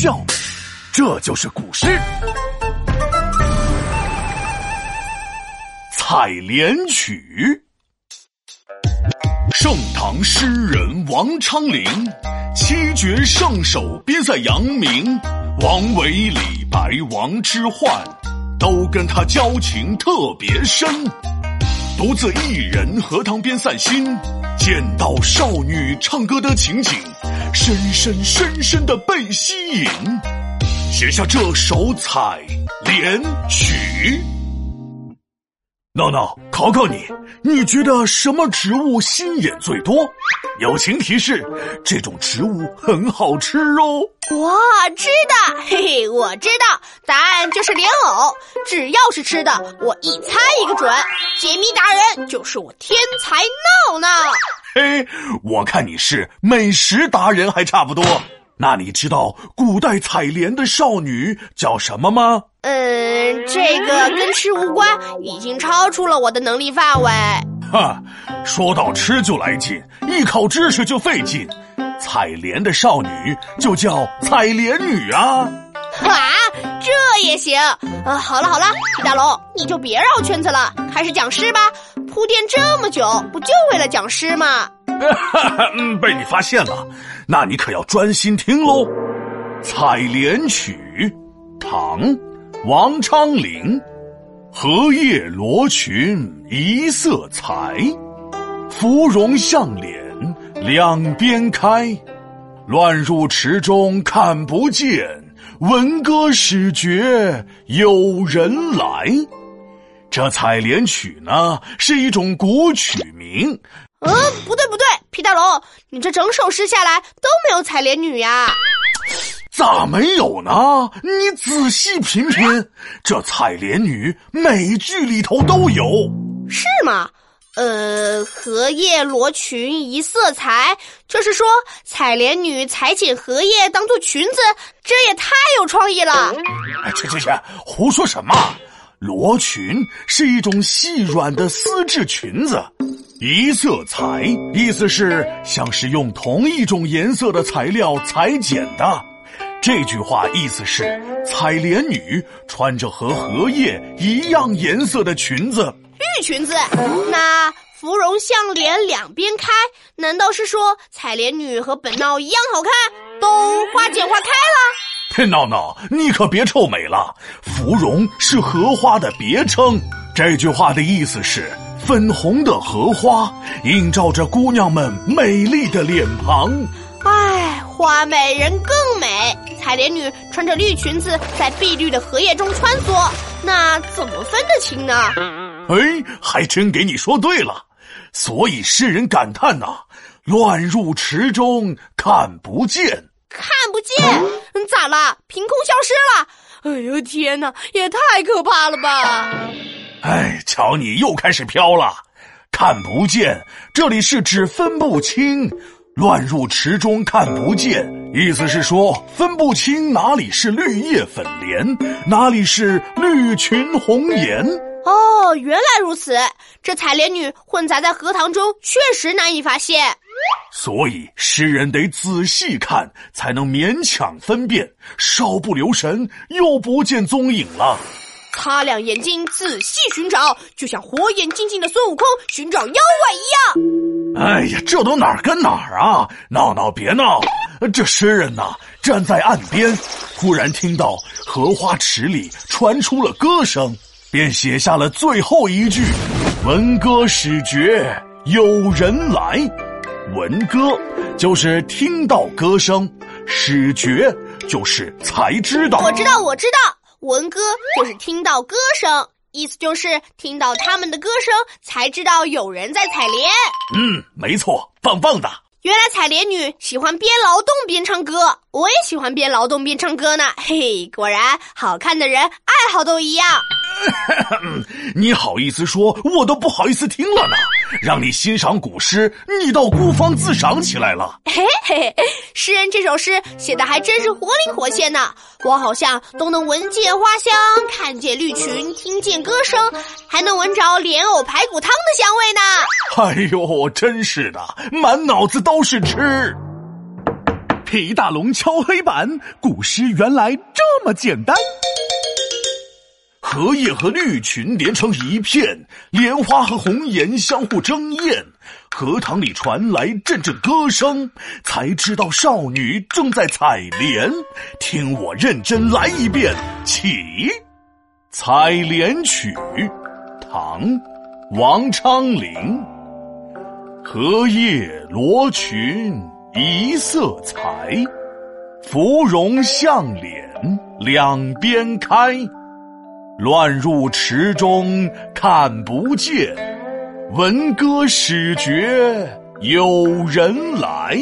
笑，这就是古诗《采莲曲》。盛唐诗人王昌龄七绝圣手编在扬名，王维、李白、王之涣都跟他交情特别深。独自一人荷塘边散心，见到少女唱歌的情景，深深深深的被吸引，写下这首《采莲曲》。闹闹，考考你，你觉得什么植物心眼最多？友情提示：这种植物很好吃哦。哇，吃的，嘿嘿，我知道，答案就是莲藕。只要是吃的，我一猜一个准。解谜达人就是我天才闹闹。嘿，我看你是美食达人还差不多。那你知道古代采莲的少女叫什么吗？嗯，这个跟吃无关，已经超出了我的能力范围。哈，说到吃就来劲，一考知识就费劲。采莲的少女就叫采莲女啊！啊，这也行啊！好了好了，皮大龙，你就别绕圈子了，开始讲诗吧。铺垫这么久，不就为了讲诗吗？哈 哈，被你发现了，那你可要专心听喽。《采莲曲》，唐，王昌龄。荷叶罗裙一色裁，芙蓉向脸两边开。乱入池中看不见，闻歌始觉有人来。这采莲曲呢，是一种古曲名。嗯，不对不对，皮大龙，你这整首诗下来都没有采莲女呀？咋没有呢？你仔细品品，这采莲女每句里头都有，是吗？呃，荷叶罗裙一色裁，就是说采莲女裁剪荷叶当做裙子，这也太有创意了。哎，去去去，胡说什么？罗裙是一种细软的丝质裙子，一色裁意思是像是用同一种颜色的材料裁剪的。这句话意思是采莲女穿着和荷叶一样颜色的裙子，绿裙子。那芙蓉向脸两边开，难道是说采莲女和本闹一样好看，都花见花开了？闹闹，你可别臭美了。芙蓉是荷花的别称。这句话的意思是，粉红的荷花映照着姑娘们美丽的脸庞。唉，花美人更美。采莲女穿着绿裙子在碧绿的荷叶中穿梭，那怎么分得清呢？哎，还真给你说对了。所以诗人感叹呐：“乱入池中看不见。”看不见，咋了？凭空消失了？哎呦天哪，也太可怕了吧！哎，瞧你又开始飘了。看不见，这里是指分不清。乱入池中看不见，意思是说分不清哪里是绿叶粉莲，哪里是绿裙红颜。哦，原来如此。这采莲女混杂在荷塘中，确实难以发现。所以诗人得仔细看，才能勉强分辨，稍不留神又不见踪影了。擦亮眼睛，仔细寻找，就像火眼金睛的孙悟空寻找妖怪一样。哎呀，这都哪儿跟哪儿啊！闹闹别闹，这诗人呐，站在岸边，忽然听到荷花池里传出了歌声，便写下了最后一句：“闻歌始觉有人来。”闻歌就是听到歌声，始觉就是才知道。我知道，我知道，闻歌就是听到歌声，意思就是听到他们的歌声，才知道有人在采莲。嗯，没错，棒棒的。原来采莲女喜欢边劳动边唱歌，我也喜欢边劳动边唱歌呢。嘿，果然好看的人爱好都一样。你好意思说，我都不好意思听了呢。让你欣赏古诗，你倒孤芳自赏起来了。嘿嘿，诗人这首诗写的还真是活灵活现呢，我好像都能闻见花香，看见绿裙，听见歌声，还能闻着莲藕排骨汤的香味呢。哎呦，真是的，满脑子都是吃。皮大龙敲黑板，古诗原来这么简单。荷叶和绿裙连成一片，莲花和红颜相互争艳。荷塘里传来阵阵歌声，才知道少女正在采莲。听我认真来一遍，起，《采莲曲》，唐，王昌龄。荷叶罗裙一色裁，芙蓉向脸两边开。乱入池中看不见，闻歌始觉有人来。